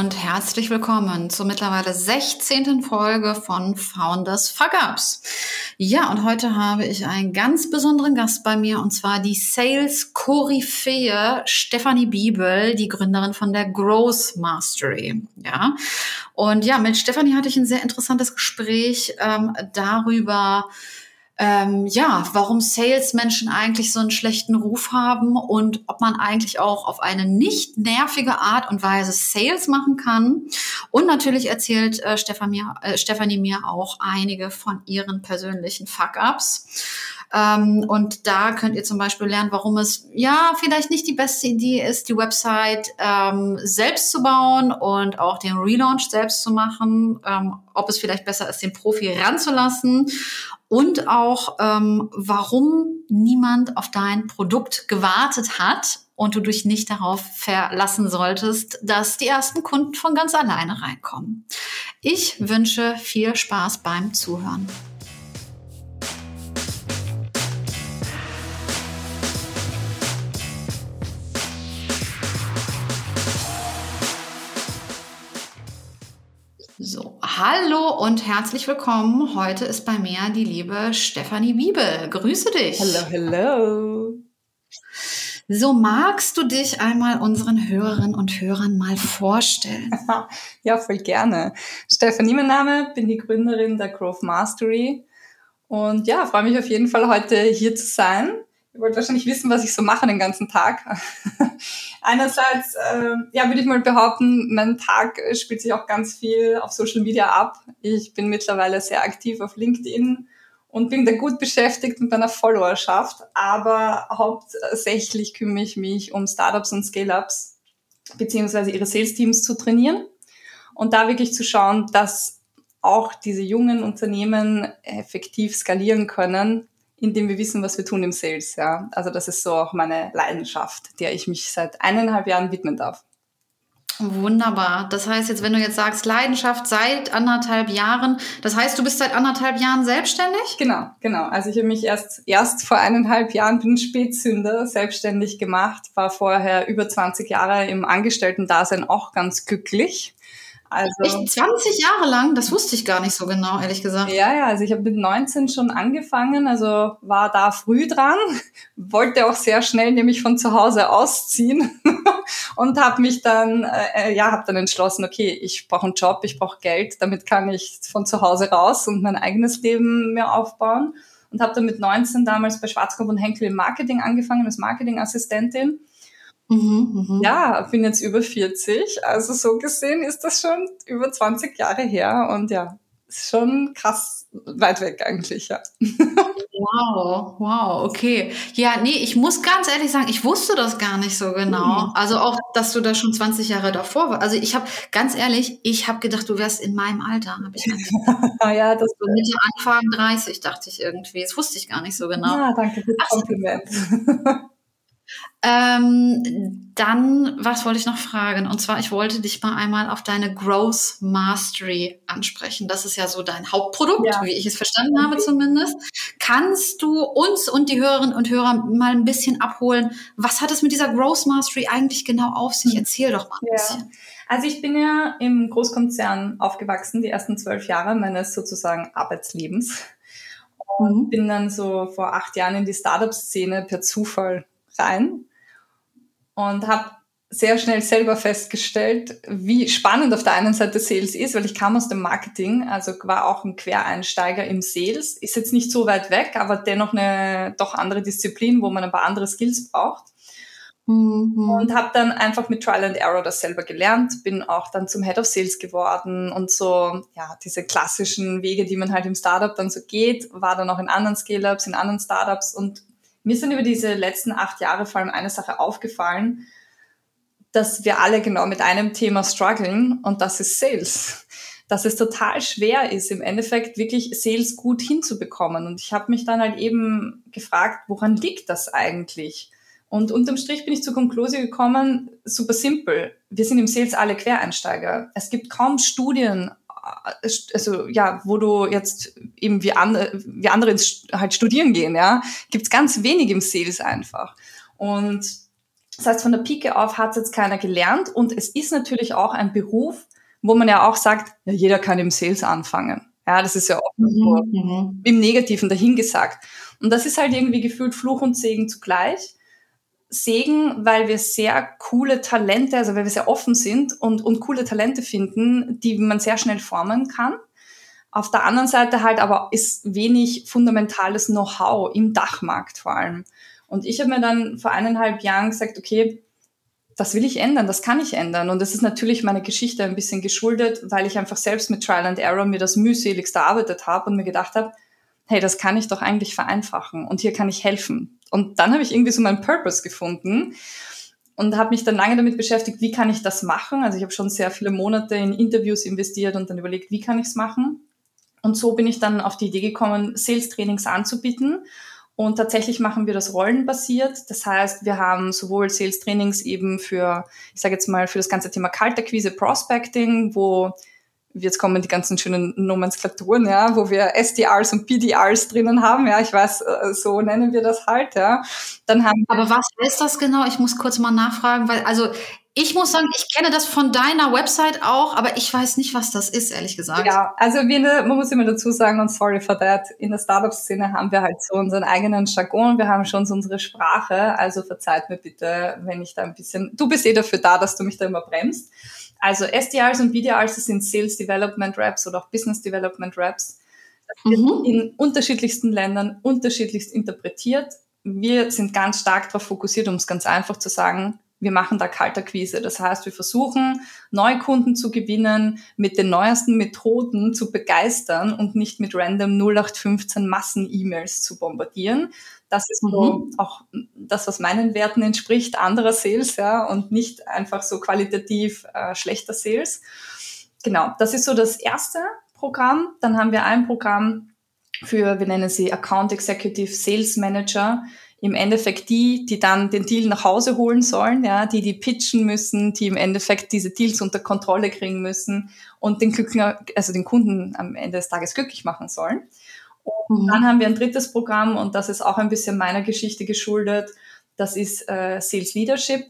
Und herzlich willkommen zur mittlerweile 16. Folge von Founders Fuck Ups. Ja, und heute habe ich einen ganz besonderen Gast bei mir und zwar die Sales Koryphäe Stephanie Biebel, die Gründerin von der Growth Mastery. Ja, und ja, mit Stephanie hatte ich ein sehr interessantes Gespräch ähm, darüber, ähm, ja, warum Salesmenschen eigentlich so einen schlechten Ruf haben und ob man eigentlich auch auf eine nicht nervige Art und Weise Sales machen kann. Und natürlich erzählt äh, Stefanie, äh, Stefanie mir auch einige von ihren persönlichen Fuck-ups. Ähm, und da könnt ihr zum Beispiel lernen, warum es ja vielleicht nicht die beste Idee ist, die Website ähm, selbst zu bauen und auch den Relaunch selbst zu machen, ähm, ob es vielleicht besser ist, den Profi ranzulassen und auch ähm, warum niemand auf dein Produkt gewartet hat und du dich nicht darauf verlassen solltest, dass die ersten Kunden von ganz alleine reinkommen. Ich wünsche viel Spaß beim Zuhören. Hallo und herzlich willkommen. Heute ist bei mir die liebe Stefanie Wiebel. Grüße dich. Hallo, hallo. So, magst du dich einmal unseren Hörerinnen und Hörern mal vorstellen? ja, voll gerne. Stefanie, mein Name, bin die Gründerin der Growth Mastery. Und ja, freue mich auf jeden Fall heute hier zu sein. Ihr wollt wahrscheinlich wissen, was ich so mache den ganzen Tag. Einerseits, äh, ja, würde ich mal behaupten, mein Tag spielt sich auch ganz viel auf Social Media ab. Ich bin mittlerweile sehr aktiv auf LinkedIn und bin da gut beschäftigt mit meiner Followerschaft, aber hauptsächlich kümmere ich mich um Startups und Scale-Ups, beziehungsweise ihre Sales-Teams zu trainieren und da wirklich zu schauen, dass auch diese jungen Unternehmen effektiv skalieren können, indem wir wissen, was wir tun im Sales. Ja. Also das ist so auch meine Leidenschaft, der ich mich seit eineinhalb Jahren widmen darf. Wunderbar. Das heißt jetzt, wenn du jetzt sagst, Leidenschaft seit anderthalb Jahren, das heißt, du bist seit anderthalb Jahren selbstständig? Genau, genau. Also ich habe mich erst, erst vor eineinhalb Jahren, bin Spätzünder, selbstständig gemacht, war vorher über 20 Jahre im Angestellten-Dasein auch ganz glücklich. Also, Echt 20 Jahre lang? Das wusste ich gar nicht so genau, ehrlich gesagt. Ja, ja, also ich habe mit 19 schon angefangen, also war da früh dran, wollte auch sehr schnell nämlich von zu Hause ausziehen und habe mich dann, äh, ja, habe dann entschlossen, okay, ich brauche einen Job, ich brauche Geld, damit kann ich von zu Hause raus und mein eigenes Leben mehr aufbauen und habe dann mit 19 damals bei Schwarzkopf und Henkel im Marketing angefangen als Marketingassistentin Mhm, mh. Ja, bin jetzt über 40. Also so gesehen ist das schon über 20 Jahre her und ja, ist schon krass weit weg eigentlich, ja. Wow, wow, okay. Ja, nee, ich muss ganz ehrlich sagen, ich wusste das gar nicht so genau. Mhm. Also auch, dass du da schon 20 Jahre davor warst. Also ich habe, ganz ehrlich, ich habe gedacht, du wärst in meinem Alter, habe ich ja, das so Mitte Anfang 30, dachte ich irgendwie. Das wusste ich gar nicht so genau. Ja, danke für das Kompliment. Ähm, dann, was wollte ich noch fragen? Und zwar, ich wollte dich mal einmal auf deine Growth Mastery ansprechen. Das ist ja so dein Hauptprodukt, ja. wie ich es verstanden habe zumindest. Kannst du uns und die Hörerinnen und Hörer mal ein bisschen abholen? Was hat es mit dieser Growth Mastery eigentlich genau auf sich? Erzähl doch mal ein ja. bisschen. Also ich bin ja im Großkonzern aufgewachsen, die ersten zwölf Jahre meines sozusagen Arbeitslebens. Und mhm. bin dann so vor acht Jahren in die Startup-Szene per Zufall rein und habe sehr schnell selber festgestellt, wie spannend auf der einen Seite Sales ist, weil ich kam aus dem Marketing, also war auch ein Quereinsteiger im Sales, ist jetzt nicht so weit weg, aber dennoch eine doch andere Disziplin, wo man ein paar andere Skills braucht. Mhm. Und habe dann einfach mit Trial and Error das selber gelernt, bin auch dann zum Head of Sales geworden und so, ja, diese klassischen Wege, die man halt im Startup dann so geht, war dann auch in anderen Scale-Ups, in anderen Startups und mir dann über diese letzten acht Jahre vor allem eine Sache aufgefallen, dass wir alle genau mit einem Thema strugglen und das ist Sales. Dass es total schwer ist, im Endeffekt wirklich Sales gut hinzubekommen. Und ich habe mich dann halt eben gefragt, woran liegt das eigentlich? Und unterm Strich bin ich zur Konklusion gekommen, super simpel. Wir sind im Sales alle Quereinsteiger. Es gibt kaum Studien also ja, wo du jetzt eben wie andere, wie andere halt studieren gehen, ja, gibt's ganz wenig im Sales einfach. Und Das heißt, von der Pike auf hat es jetzt keiner gelernt und es ist natürlich auch ein Beruf, wo man ja auch sagt, ja, jeder kann im Sales anfangen. Ja, das ist ja auch mhm, mhm. im Negativen dahingesagt. Und das ist halt irgendwie gefühlt Fluch und Segen zugleich. Segen, weil wir sehr coole Talente, also weil wir sehr offen sind und, und coole Talente finden, die man sehr schnell formen kann. Auf der anderen Seite halt aber ist wenig fundamentales Know-how im Dachmarkt vor allem. Und ich habe mir dann vor eineinhalb Jahren gesagt, okay, das will ich ändern, das kann ich ändern. Und das ist natürlich meine Geschichte ein bisschen geschuldet, weil ich einfach selbst mit Trial and Error mir das mühseligst erarbeitet habe und mir gedacht habe, hey, das kann ich doch eigentlich vereinfachen und hier kann ich helfen. Und dann habe ich irgendwie so meinen Purpose gefunden und habe mich dann lange damit beschäftigt, wie kann ich das machen. Also ich habe schon sehr viele Monate in Interviews investiert und dann überlegt, wie kann ich es machen. Und so bin ich dann auf die Idee gekommen, Sales-Trainings anzubieten und tatsächlich machen wir das rollenbasiert. Das heißt, wir haben sowohl Sales-Trainings eben für, ich sage jetzt mal, für das ganze Thema Kaltakquise, Prospecting, wo jetzt kommen die ganzen schönen Nomenklaturen, ja, wo wir SDRs und PDRs drinnen haben, ja, ich weiß, äh, so nennen wir das halt, ja. Dann haben Aber was ist das genau? Ich muss kurz mal nachfragen, weil, also ich muss sagen, ich kenne das von deiner Website auch, aber ich weiß nicht, was das ist, ehrlich gesagt. Ja, also wir, man muss immer dazu sagen, und sorry for that, in der Startup-Szene haben wir halt so unseren eigenen Jargon, wir haben schon so unsere Sprache, also verzeiht mir bitte, wenn ich da ein bisschen, du bist eh dafür da, dass du mich da immer bremst. Also SDRs und BDRs sind Sales Development Reps oder auch Business Development Reps. Mhm. In unterschiedlichsten Ländern unterschiedlichst interpretiert. Wir sind ganz stark darauf fokussiert, um es ganz einfach zu sagen, wir machen da Kaltakquise. Das heißt, wir versuchen, Neukunden zu gewinnen, mit den neuesten Methoden zu begeistern und nicht mit random 0815 Massen-E-Mails zu bombardieren. Das ist mhm. so auch das, was meinen Werten entspricht, anderer Sales, ja, und nicht einfach so qualitativ äh, schlechter Sales. Genau, das ist so das erste Programm. Dann haben wir ein Programm für, wir nennen sie Account Executive Sales Manager, im Endeffekt die, die dann den Deal nach Hause holen sollen, ja, die die pitchen müssen, die im Endeffekt diese Deals unter Kontrolle kriegen müssen und den Glückler, also den Kunden am Ende des Tages glücklich machen sollen. Und mhm. dann haben wir ein drittes Programm und das ist auch ein bisschen meiner Geschichte geschuldet. Das ist äh, Sales Leadership.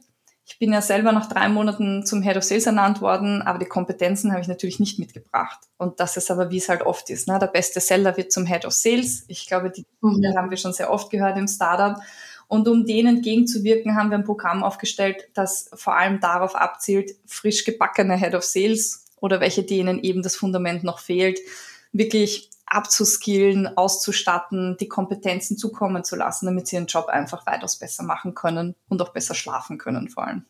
Ich bin ja selber nach drei Monaten zum Head of Sales ernannt worden, aber die Kompetenzen habe ich natürlich nicht mitgebracht. Und das ist aber, wie es halt oft ist. Ne? Der beste Seller wird zum Head of Sales. Ich glaube, die mhm. haben wir schon sehr oft gehört im Startup. Und um denen entgegenzuwirken, haben wir ein Programm aufgestellt, das vor allem darauf abzielt, frisch gebackene Head of Sales oder welche denen eben das Fundament noch fehlt, wirklich abzuskillen, auszustatten, die Kompetenzen zukommen zu lassen, damit sie ihren Job einfach weitaus besser machen können und auch besser schlafen können vor allem.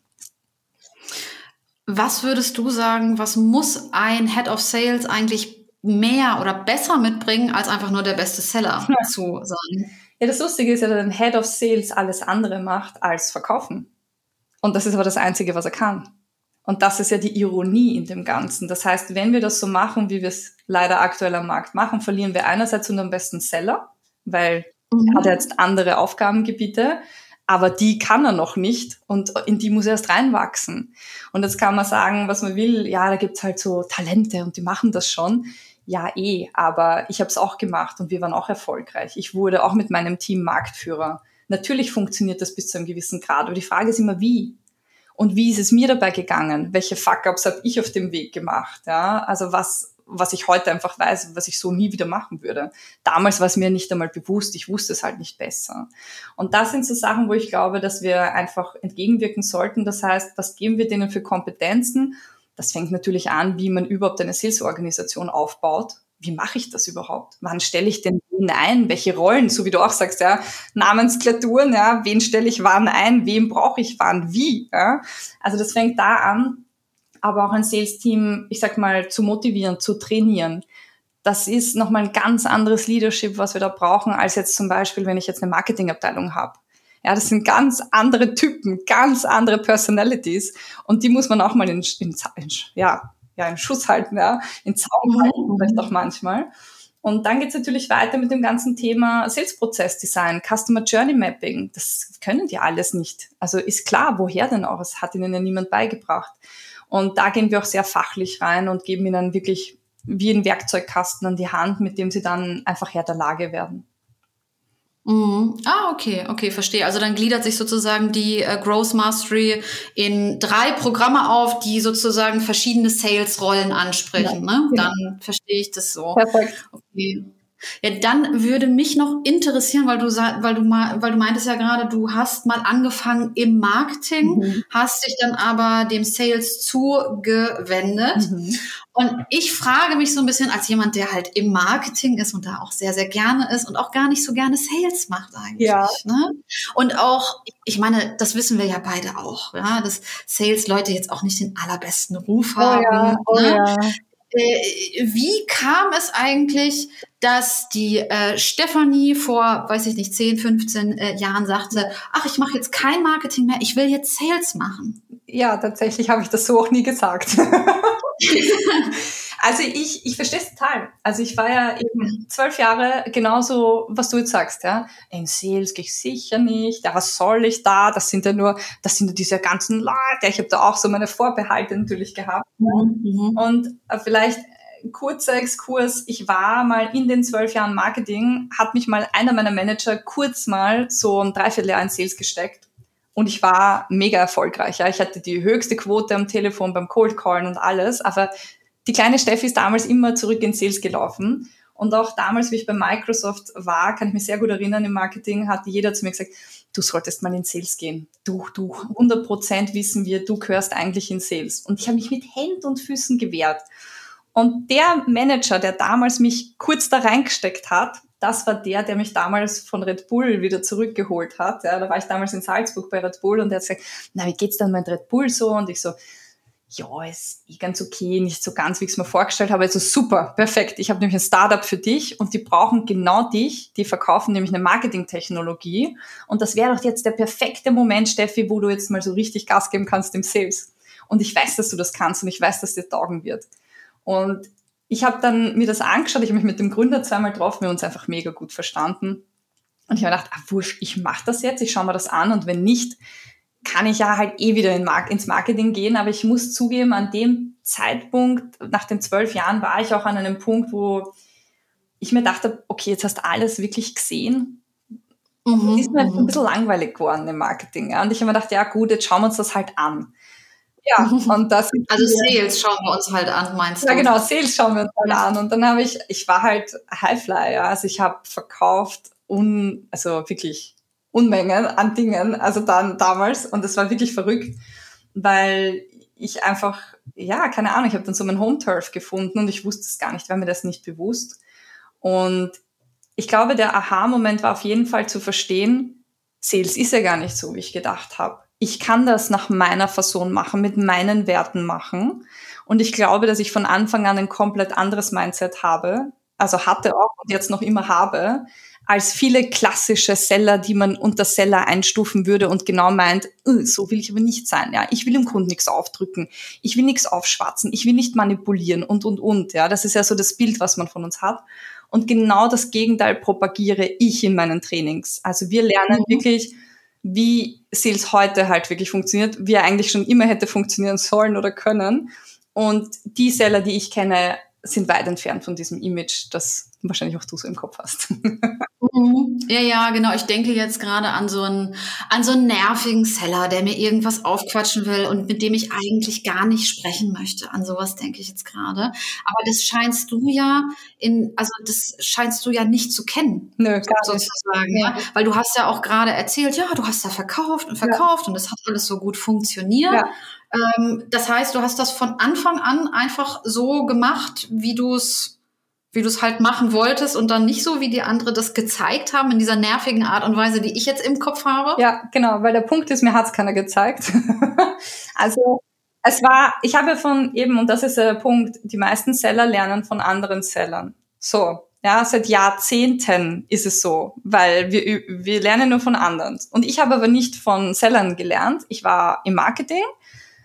Was würdest du sagen, was muss ein Head of Sales eigentlich mehr oder besser mitbringen, als einfach nur der beste Seller ja. zu sein? Ja, das Lustige ist ja, dass ein Head of Sales alles andere macht als verkaufen. Und das ist aber das Einzige, was er kann. Und das ist ja die Ironie in dem Ganzen. Das heißt, wenn wir das so machen, wie wir es leider aktuell am Markt machen, verlieren wir einerseits unseren besten Seller, weil mhm. er hat jetzt andere Aufgabengebiete, aber die kann er noch nicht und in die muss er erst reinwachsen. Und jetzt kann man sagen, was man will, ja, da gibt's halt so Talente und die machen das schon. Ja, eh, aber ich habe es auch gemacht und wir waren auch erfolgreich. Ich wurde auch mit meinem Team Marktführer. Natürlich funktioniert das bis zu einem gewissen Grad, aber die Frage ist immer, wie? Und wie ist es mir dabei gegangen? Welche Fuck-ups habe ich auf dem Weg gemacht? Ja, also was, was ich heute einfach weiß, was ich so nie wieder machen würde. Damals war es mir nicht einmal bewusst, ich wusste es halt nicht besser. Und das sind so Sachen, wo ich glaube, dass wir einfach entgegenwirken sollten. Das heißt, was geben wir denen für Kompetenzen? Das fängt natürlich an, wie man überhaupt eine Sales-Organisation aufbaut wie mache ich das überhaupt? Wann stelle ich denn wen ein? Welche Rollen? So wie du auch sagst, ja, Namensklaturen, ja, wen stelle ich wann ein? Wem brauche ich wann? Wie? Ja? Also das fängt da an, aber auch ein Sales-Team, ich sag mal, zu motivieren, zu trainieren. Das ist nochmal ein ganz anderes Leadership, was wir da brauchen, als jetzt zum Beispiel, wenn ich jetzt eine Marketingabteilung habe. Ja, das sind ganz andere Typen, ganz andere Personalities und die muss man auch mal in, in, in ja, ja, im Schuss halten, ja, in Zaum mhm. halten, vielleicht auch manchmal. Und dann geht's natürlich weiter mit dem ganzen Thema Sales-Prozess-Design, Customer Journey Mapping. Das können die alles nicht. Also ist klar, woher denn auch? Es hat ihnen ja niemand beigebracht. Und da gehen wir auch sehr fachlich rein und geben ihnen wirklich wie ein Werkzeugkasten an die Hand, mit dem sie dann einfach Herr der Lage werden. Mhm. Ah, okay, okay, verstehe. Also dann gliedert sich sozusagen die äh, Growth Mastery in drei Programme auf, die sozusagen verschiedene Sales-Rollen ansprechen. Ja, ne? Genau. Dann verstehe ich das so. Perfekt. Okay. Ja, dann würde mich noch interessieren, weil du weil du mal, weil du meintest ja gerade, du hast mal angefangen im Marketing, mhm. hast dich dann aber dem Sales zugewendet. Mhm. Und ich frage mich so ein bisschen als jemand, der halt im Marketing ist und da auch sehr, sehr gerne ist und auch gar nicht so gerne Sales macht eigentlich. Ja. Ne? Und auch, ich meine, das wissen wir ja beide auch, ja, dass Sales-Leute jetzt auch nicht den allerbesten Ruf haben. Oh ja, oh ne? ja. Äh, wie kam es eigentlich, dass die äh, Stefanie vor, weiß ich nicht, 10, 15 äh, Jahren sagte, ach, ich mache jetzt kein Marketing mehr, ich will jetzt Sales machen? Ja, tatsächlich habe ich das so auch nie gesagt. also ich, ich verstehe es total. Also ich war ja eben zwölf Jahre genauso, was du jetzt sagst, ja. In Sales gehe ich sicher nicht. Ja, was soll ich da? Das sind ja nur, das sind ja diese ganzen Leute. Ich habe da auch so meine Vorbehalte natürlich gehabt. Mhm. Und äh, vielleicht kurzer Exkurs. Ich war mal in den zwölf Jahren Marketing, hat mich mal einer meiner Manager kurz mal so ein Dreivierteljahr in Sales gesteckt. Und ich war mega erfolgreich. Ja. Ich hatte die höchste Quote am Telefon beim Cold Callen und alles. Aber die kleine Steffi ist damals immer zurück in Sales gelaufen. Und auch damals, wie ich bei Microsoft war, kann ich mich sehr gut erinnern, im Marketing hat jeder zu mir gesagt, du solltest mal in Sales gehen. Du, du, 100 Prozent wissen wir, du gehörst eigentlich in Sales. Und ich habe mich mit Händen und Füßen gewehrt. Und der Manager, der damals mich kurz da reingesteckt hat, das war der, der mich damals von Red Bull wieder zurückgeholt hat. Ja, da war ich damals in Salzburg bei Red Bull und der hat gesagt, na, wie geht's dann mit Red Bull so? Und ich so, ja, ist eh ganz okay, nicht so ganz, wie ich es mir vorgestellt habe. Also super, perfekt. Ich habe nämlich ein Startup für dich und die brauchen genau dich. Die verkaufen nämlich eine Marketingtechnologie. Und das wäre doch jetzt der perfekte Moment, Steffi, wo du jetzt mal so richtig Gas geben kannst im Sales. Und ich weiß, dass du das kannst und ich weiß, dass dir taugen wird. Und ich habe dann mir das angeschaut, ich habe mich mit dem Gründer zweimal getroffen, wir haben uns einfach mega gut verstanden. Und ich habe gedacht, ah, wurscht, ich mache das jetzt, ich schaue mir das an und wenn nicht, kann ich ja halt eh wieder in Mark ins Marketing gehen. Aber ich muss zugeben, an dem Zeitpunkt, nach den zwölf Jahren, war ich auch an einem Punkt, wo ich mir dachte, okay, jetzt hast du alles wirklich gesehen. Mhm, ist mir mhm. ein bisschen langweilig geworden im Marketing. Ja? Und ich habe mir gedacht, ja gut, jetzt schauen wir uns das halt an. Ja, und das. Also Sales schauen wir uns halt an, meinst du? Ja, genau, Sales schauen wir uns halt an. Und dann habe ich, ich war halt Highfly, ja. Also ich habe verkauft un, also wirklich Unmengen an Dingen, also dann damals. Und das war wirklich verrückt, weil ich einfach, ja, keine Ahnung, ich habe dann so mein Home-Turf gefunden und ich wusste es gar nicht, war mir das nicht bewusst. Und ich glaube, der Aha-Moment war auf jeden Fall zu verstehen, Sales ist ja gar nicht so, wie ich gedacht habe ich kann das nach meiner Person machen, mit meinen Werten machen. Und ich glaube, dass ich von Anfang an ein komplett anderes Mindset habe, also hatte auch und jetzt noch immer habe, als viele klassische Seller, die man unter Seller einstufen würde und genau meint, äh, so will ich aber nicht sein. Ja, ich will dem Kunden nichts aufdrücken, ich will nichts aufschwatzen, ich will nicht manipulieren und und und. Ja, das ist ja so das Bild, was man von uns hat. Und genau das Gegenteil propagiere ich in meinen Trainings. Also wir lernen mhm. wirklich wie Sales heute halt wirklich funktioniert, wie er eigentlich schon immer hätte funktionieren sollen oder können. Und die Seller, die ich kenne, sind weit entfernt von diesem Image, das wahrscheinlich auch du so im Kopf hast. Mhm. Ja, ja, genau. Ich denke jetzt gerade an so einen, an so einen nervigen Seller, der mir irgendwas aufquatschen will und mit dem ich eigentlich gar nicht sprechen möchte. An sowas denke ich jetzt gerade. Aber das scheinst du ja in, also das scheinst du ja nicht zu kennen. Nö, gar sozusagen, nicht. Ja? Weil du hast ja auch gerade erzählt, ja, du hast da verkauft und verkauft ja. und es hat alles so gut funktioniert. Ja. Ähm, das heißt, du hast das von Anfang an einfach so gemacht, wie du es wie du es halt machen wolltest und dann nicht so, wie die andere das gezeigt haben, in dieser nervigen Art und Weise, die ich jetzt im Kopf habe? Ja, genau, weil der Punkt ist, mir hat's keiner gezeigt. also es war, ich habe von eben, und das ist der Punkt, die meisten Seller lernen von anderen Sellern. So, ja, seit Jahrzehnten ist es so, weil wir, wir lernen nur von anderen. Und ich habe aber nicht von Sellern gelernt. Ich war im Marketing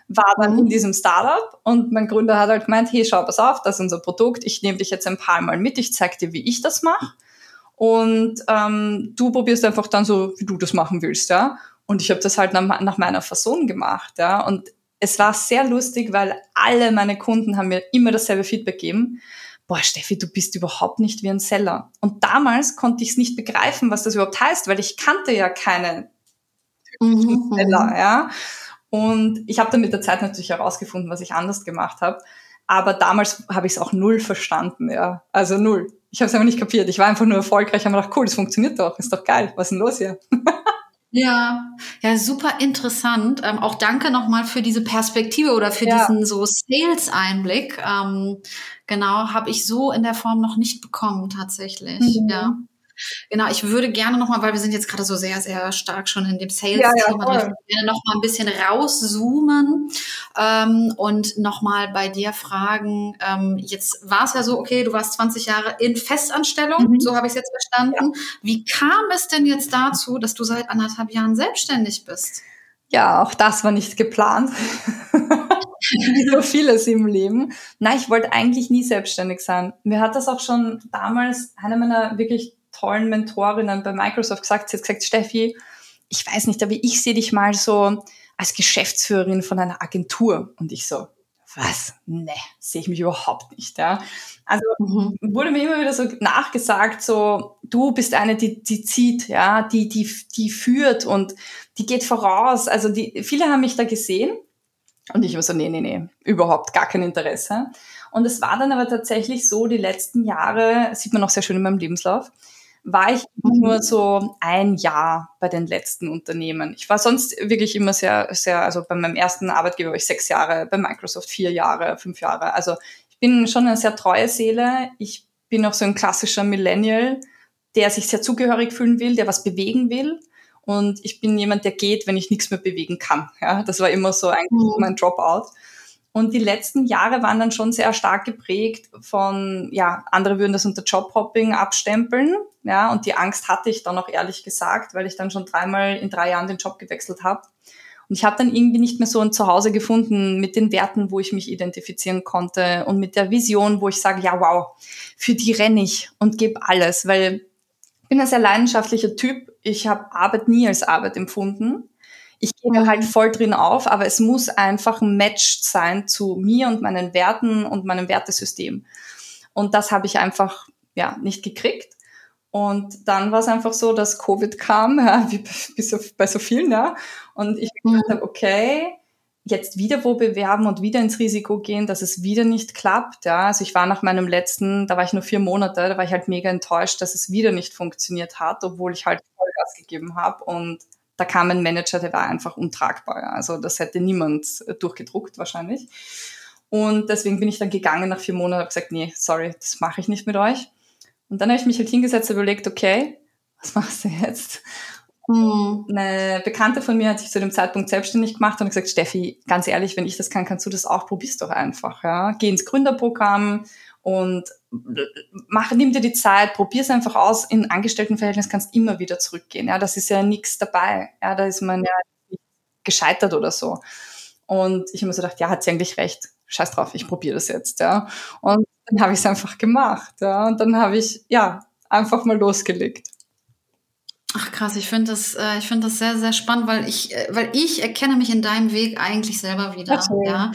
war dann in diesem Startup und mein Gründer hat halt gemeint, hey, schau, pass auf, das ist unser Produkt, ich nehme dich jetzt ein paar Mal mit, ich zeig dir, wie ich das mache und ähm, du probierst einfach dann so, wie du das machen willst, ja. Und ich habe das halt nach, nach meiner Fassung gemacht, ja. Und es war sehr lustig, weil alle meine Kunden haben mir immer dasselbe Feedback gegeben. boah, Steffi, du bist überhaupt nicht wie ein Seller. Und damals konnte ich es nicht begreifen, was das überhaupt heißt, weil ich kannte ja keine mhm. Seller, ja. Und ich habe dann mit der Zeit natürlich herausgefunden, was ich anders gemacht habe. Aber damals habe ich es auch null verstanden, ja. Also null. Ich habe es einfach nicht kapiert. Ich war einfach nur erfolgreich, habe mir gedacht, cool, das funktioniert doch, ist doch geil. Was ist denn los hier? Ja, ja, super interessant. Ähm, auch danke nochmal für diese Perspektive oder für ja. diesen so Sales-Einblick. Ähm, genau, habe ich so in der Form noch nicht bekommen tatsächlich. Mhm. Ja. Genau, ich würde gerne nochmal, weil wir sind jetzt gerade so sehr, sehr stark schon in dem Sales-Thema, ja, ja, ich gerne nochmal ein bisschen rauszoomen ähm, und nochmal bei dir fragen, ähm, jetzt war es ja so, okay, du warst 20 Jahre in Festanstellung, mhm. so habe ich es jetzt verstanden. Ja. Wie kam es denn jetzt dazu, dass du seit anderthalb Jahren selbstständig bist? Ja, auch das war nicht geplant. Wie so vieles im Leben. Nein, ich wollte eigentlich nie selbstständig sein. Mir hat das auch schon damals eine meiner wirklich tollen Mentorinnen bei Microsoft gesagt, sie hat gesagt, Steffi, ich weiß nicht, aber ich sehe dich mal so als Geschäftsführerin von einer Agentur. Und ich so, was? Ne, sehe ich mich überhaupt nicht. Ja. Also mhm. wurde mir immer wieder so nachgesagt, so du bist eine, die, die zieht, ja, die, die, die führt und die geht voraus. Also die, viele haben mich da gesehen und ich war so, nee, nee, nee, überhaupt gar kein Interesse. Und es war dann aber tatsächlich so, die letzten Jahre, sieht man auch sehr schön in meinem Lebenslauf, war ich mhm. nur so ein Jahr bei den letzten Unternehmen. Ich war sonst wirklich immer sehr, sehr, also bei meinem ersten Arbeitgeber war ich sechs Jahre, bei Microsoft vier Jahre, fünf Jahre. Also ich bin schon eine sehr treue Seele. Ich bin auch so ein klassischer Millennial, der sich sehr zugehörig fühlen will, der was bewegen will. Und ich bin jemand, der geht, wenn ich nichts mehr bewegen kann. Ja, das war immer so eigentlich mhm. mein Dropout. Und die letzten Jahre waren dann schon sehr stark geprägt von, ja, andere würden das unter Jobhopping abstempeln. Ja, und die Angst hatte ich dann auch ehrlich gesagt, weil ich dann schon dreimal in drei Jahren den Job gewechselt habe. Und ich habe dann irgendwie nicht mehr so ein Zuhause gefunden mit den Werten, wo ich mich identifizieren konnte und mit der Vision, wo ich sage, ja, wow, für die renne ich und gebe alles, weil ich bin ein sehr leidenschaftlicher Typ. Ich habe Arbeit nie als Arbeit empfunden. Ich gehe da halt voll drin auf, aber es muss einfach ein Match sein zu mir und meinen Werten und meinem Wertesystem. Und das habe ich einfach ja nicht gekriegt. Und dann war es einfach so, dass Covid kam, ja, wie bei so vielen, ja. Und ich mhm. gedacht habe, okay, jetzt wieder wo bewerben und wieder ins Risiko gehen, dass es wieder nicht klappt. Ja, also ich war nach meinem letzten, da war ich nur vier Monate, da war ich halt mega enttäuscht, dass es wieder nicht funktioniert hat, obwohl ich halt Vollgas gegeben habe und da kam ein Manager, der war einfach untragbar. Also das hätte niemand äh, durchgedruckt wahrscheinlich. Und deswegen bin ich dann gegangen nach vier Monaten und habe gesagt, nee, sorry, das mache ich nicht mit euch. Und dann habe ich mich halt hingesetzt und überlegt, okay, was machst du jetzt? Hm. Eine Bekannte von mir hat sich zu dem Zeitpunkt selbstständig gemacht und gesagt, Steffi, ganz ehrlich, wenn ich das kann, kannst du das auch, probier's doch einfach. Ja? Geh ins Gründerprogramm und mach, nimm dir die Zeit, probier es einfach aus. In Angestelltenverhältnis kannst du immer wieder zurückgehen. Ja, das ist ja nichts dabei. Ja, da ist man ja gescheitert oder so. Und ich habe mir so gedacht, ja, hat sie eigentlich recht. Scheiß drauf, ich probiere das jetzt. Ja. Und dann habe ich es einfach gemacht. Ja. Und dann habe ich ja einfach mal losgelegt. Ach krass, ich finde das, äh, ich finde das sehr, sehr spannend, weil ich, äh, weil ich erkenne mich in deinem Weg eigentlich selber wieder. Okay. Ja,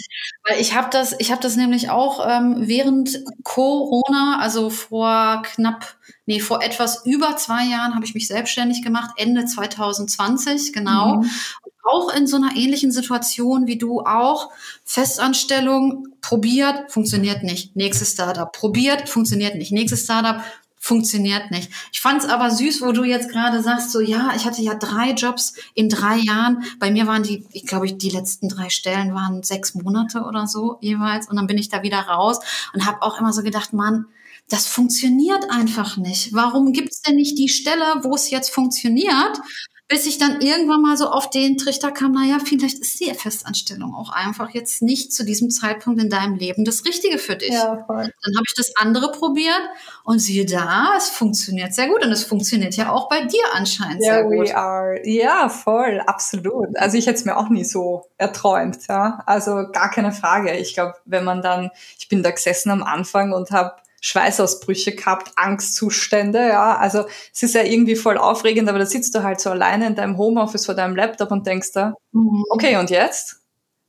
weil ich habe das, ich habe das nämlich auch ähm, während Corona, also vor knapp, nee, vor etwas über zwei Jahren habe ich mich selbstständig gemacht, Ende 2020, genau. Mhm. Auch in so einer ähnlichen Situation wie du auch. Festanstellung probiert, funktioniert nicht. Nächstes Startup probiert, funktioniert nicht. Nächstes Startup funktioniert nicht. Ich fand es aber süß, wo du jetzt gerade sagst, so ja, ich hatte ja drei Jobs in drei Jahren. Bei mir waren die, ich glaube, die letzten drei Stellen waren sechs Monate oder so jeweils. Und dann bin ich da wieder raus und habe auch immer so gedacht, Mann, das funktioniert einfach nicht. Warum gibt's denn nicht die Stelle, wo es jetzt funktioniert? Bis ich dann irgendwann mal so auf den Trichter kam, naja, vielleicht ist die Festanstellung auch einfach jetzt nicht zu diesem Zeitpunkt in deinem Leben das Richtige für dich. Ja, voll. Dann habe ich das andere probiert und siehe da, es funktioniert sehr gut und es funktioniert ja auch bei dir anscheinend ja, sehr gut. We are. Ja, voll, absolut. Also ich hätte es mir auch nie so erträumt, ja. Also gar keine Frage. Ich glaube, wenn man dann, ich bin da gesessen am Anfang und habe Schweißausbrüche gehabt, Angstzustände, ja. Also es ist ja irgendwie voll aufregend, aber da sitzt du halt so alleine in deinem Homeoffice vor deinem Laptop und denkst da, mhm. okay, und jetzt?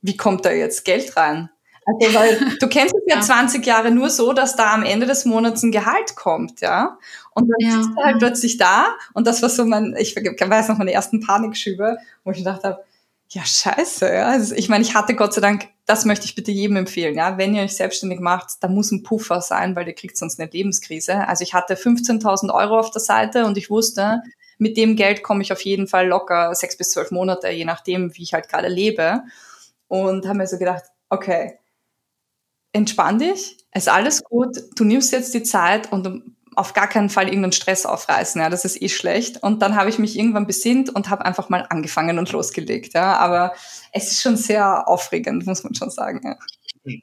Wie kommt da jetzt Geld rein? Also, weil du kennst es ja, ja 20 Jahre nur so, dass da am Ende des Monats ein Gehalt kommt, ja. Und dann ja. bist du halt plötzlich da und das war so mein, ich weiß noch meine ersten Panikschübe, wo ich gedacht habe, ja, scheiße, ja. Also ich meine, ich hatte Gott sei Dank, das möchte ich bitte jedem empfehlen, ja. Wenn ihr euch selbstständig macht, da muss ein Puffer sein, weil ihr kriegt sonst eine Lebenskrise. Also ich hatte 15.000 Euro auf der Seite und ich wusste, mit dem Geld komme ich auf jeden Fall locker sechs bis zwölf Monate, je nachdem, wie ich halt gerade lebe. Und habe mir so gedacht, okay, entspann dich, ist alles gut, du nimmst jetzt die Zeit und auf gar keinen Fall irgendeinen Stress aufreißen, ja, das ist eh schlecht. Und dann habe ich mich irgendwann besinnt und habe einfach mal angefangen und losgelegt, ja. Aber es ist schon sehr aufregend, muss man schon sagen. Ja.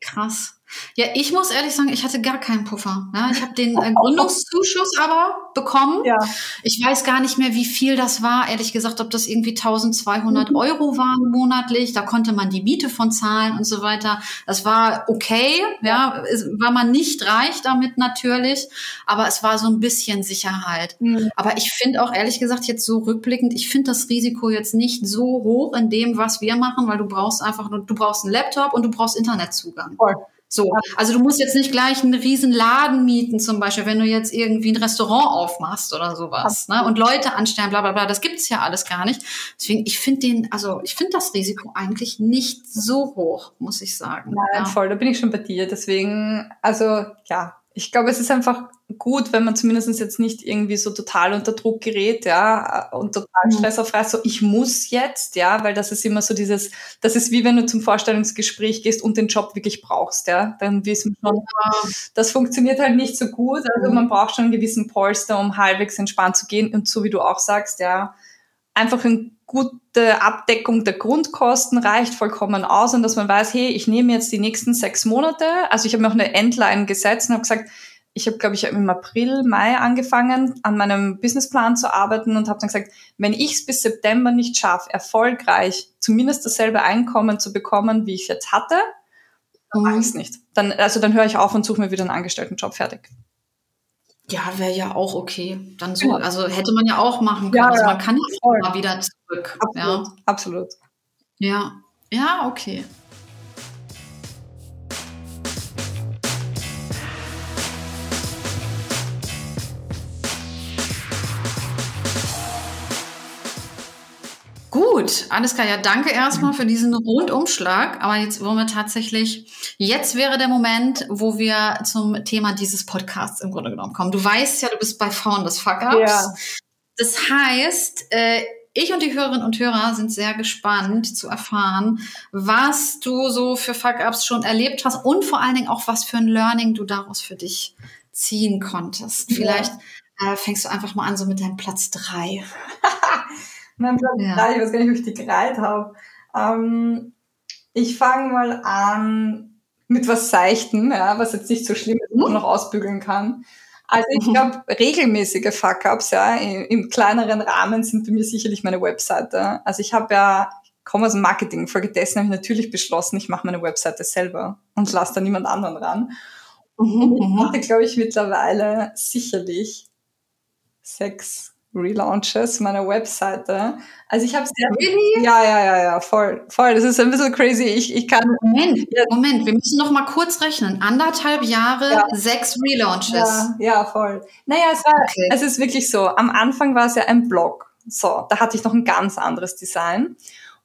Krass. Ja, ich muss ehrlich sagen, ich hatte gar keinen Puffer. Ja, ich habe den äh, Gründungszuschuss aber bekommen. Ja. Ich weiß gar nicht mehr, wie viel das war. Ehrlich gesagt, ob das irgendwie 1200 mhm. Euro waren monatlich. Da konnte man die Miete von zahlen und so weiter. Das war okay. Ja, war man nicht reich damit natürlich, aber es war so ein bisschen Sicherheit. Mhm. Aber ich finde auch ehrlich gesagt jetzt so rückblickend, ich finde das Risiko jetzt nicht so hoch in dem, was wir machen, weil du brauchst einfach nur, du brauchst einen Laptop und du brauchst Internetzugang. Voll. So, also du musst jetzt nicht gleich einen riesen Laden mieten, zum Beispiel, wenn du jetzt irgendwie ein Restaurant aufmachst oder sowas, ne? Und Leute anstellen, bla bla bla, das gibt's ja alles gar nicht. Deswegen, ich finde den, also ich finde das Risiko eigentlich nicht so hoch, muss ich sagen. Nein, ja. voll, da bin ich schon bei dir. Deswegen, also ja, ich glaube, es ist einfach gut, wenn man zumindest jetzt nicht irgendwie so total unter Druck gerät, ja, und total mhm. stressaufrei, so ich muss jetzt, ja, weil das ist immer so dieses, das ist wie wenn du zum Vorstellungsgespräch gehst und den Job wirklich brauchst, ja, dann wissen wir schon, das funktioniert halt nicht so gut, also mhm. man braucht schon einen gewissen Polster, um halbwegs entspannt zu gehen und so wie du auch sagst, ja, einfach eine gute Abdeckung der Grundkosten reicht vollkommen aus und dass man weiß, hey, ich nehme jetzt die nächsten sechs Monate, also ich habe mir auch eine Endline gesetzt und habe gesagt, ich habe, glaube ich, im April, Mai angefangen, an meinem Businessplan zu arbeiten und habe dann gesagt, wenn ich es bis September nicht schaffe, erfolgreich zumindest dasselbe Einkommen zu bekommen, wie ich jetzt hatte, dann mache ich es nicht. Dann, also dann höre ich auf und suche mir wieder einen Angestelltenjob fertig. Ja, wäre ja auch okay. Dann so, also hätte man ja auch machen können. Ja, also man kann ja auch mal wieder zurück. Absolut, ja. absolut. Ja, ja, okay. Gut, alles klar. Ja, danke erstmal für diesen Rundumschlag. Aber jetzt wollen wir tatsächlich, jetzt wäre der Moment, wo wir zum Thema dieses Podcasts im Grunde genommen kommen. Du weißt ja, du bist bei Frauen des Fuck-Ups. Ja. Das heißt, äh, ich und die Hörerinnen und Hörer sind sehr gespannt zu erfahren, was du so für Fuck-Ups schon erlebt hast und vor allen Dingen auch, was für ein Learning du daraus für dich ziehen konntest. Vielleicht äh, fängst du einfach mal an, so mit deinem Platz drei. Platz ja. drei, ich weiß gar nicht, ob ich die gereiht habe. Ähm, ich fange mal an mit was Seichten, ja, was jetzt nicht so schlimm ist, mhm. noch ausbügeln kann. Also ich mhm. glaube, regelmäßige Fuck-Ups, ja, im, im, kleineren Rahmen sind bei mir sicherlich meine Webseite. Also ich habe ja, komme aus dem Marketing, folgedessen habe ich natürlich beschlossen, ich mache meine Webseite selber und lasse da niemand anderen ran. Mhm. Und ich mhm. hatte, glaube ich, mittlerweile sicherlich sechs Relaunches meiner Webseite. Also ich habe sehr really? ja ja ja ja voll voll. Das ist ein bisschen crazy. Ich ich kann Moment Moment. Wir müssen noch mal kurz rechnen. Anderthalb Jahre, ja. sechs Relaunches. Ja, ja voll. Naja, es war okay. es ist wirklich so. Am Anfang war es ja ein Blog. So, da hatte ich noch ein ganz anderes Design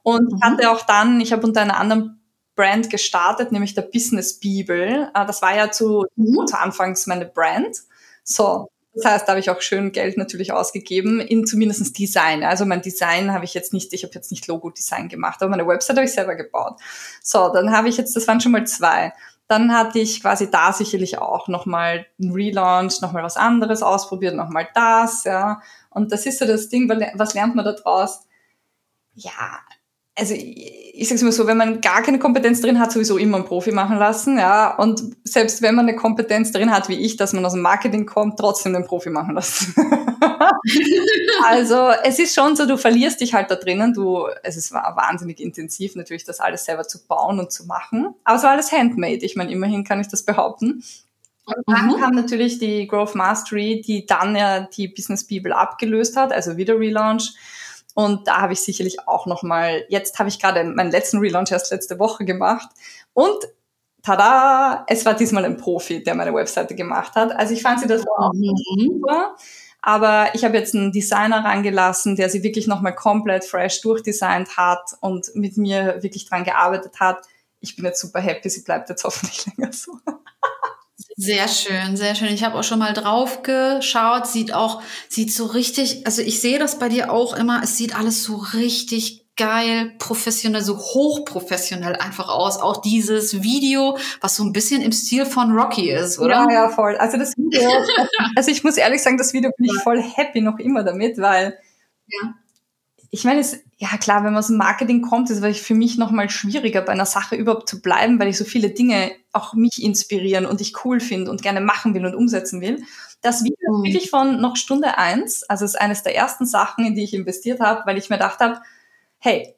und mhm. hatte auch dann. Ich habe unter einer anderen Brand gestartet, nämlich der Business Bibel. Ah, das war ja zu, mhm. zu Anfangs meine Brand. So, das heißt, da habe ich auch schön Geld natürlich ausgegeben in zumindest Design. Also mein Design habe ich jetzt nicht, ich habe jetzt nicht Logo-Design gemacht, aber meine Website habe ich selber gebaut. So, dann habe ich jetzt, das waren schon mal zwei. Dann hatte ich quasi da sicherlich auch nochmal einen Relaunch, nochmal was anderes ausprobiert, nochmal das, ja. Und das ist so das Ding, was lernt man da draus? Ja, also ich, sage es mal so, wenn man gar keine Kompetenz drin hat, sowieso immer einen Profi machen lassen, ja. Und selbst wenn man eine Kompetenz drin hat, wie ich, dass man aus dem Marketing kommt, trotzdem den Profi machen lassen. also es ist schon so, du verlierst dich halt da drinnen. Du, es ist wahnsinnig intensiv, natürlich das alles selber zu bauen und zu machen. Aber es war alles handmade. Ich meine, immerhin kann ich das behaupten. Und dann mhm. kam natürlich die Growth Mastery, die dann ja die Business Bibel abgelöst hat, also wieder Relaunch. Und da habe ich sicherlich auch noch mal, jetzt habe ich gerade meinen letzten Relaunch erst letzte Woche gemacht. Und tada, es war diesmal ein Profi, der meine Webseite gemacht hat. Also ich fand sie das auch mhm. super. Aber ich habe jetzt einen Designer rangelassen, der sie wirklich nochmal komplett fresh durchdesignt hat und mit mir wirklich dran gearbeitet hat. Ich bin jetzt super happy, sie bleibt jetzt hoffentlich länger so. Sehr schön, sehr schön. Ich habe auch schon mal drauf geschaut. Sieht auch, sieht so richtig, also ich sehe das bei dir auch immer, es sieht alles so richtig geil, professionell, so hochprofessionell einfach aus. Auch dieses Video, was so ein bisschen im Stil von Rocky ist, oder? Ja, ja, voll. Also das Video, also ich muss ehrlich sagen, das Video bin ich voll happy noch immer damit, weil ja ich meine, es, ja klar, wenn man aus dem Marketing kommt, ist es für mich nochmal schwieriger, bei einer Sache überhaupt zu bleiben, weil ich so viele Dinge auch mich inspirieren und ich cool finde und gerne machen will und umsetzen will. Das Video mhm. wirklich von noch Stunde eins, also es ist eines der ersten Sachen, in die ich investiert habe, weil ich mir gedacht habe, hey,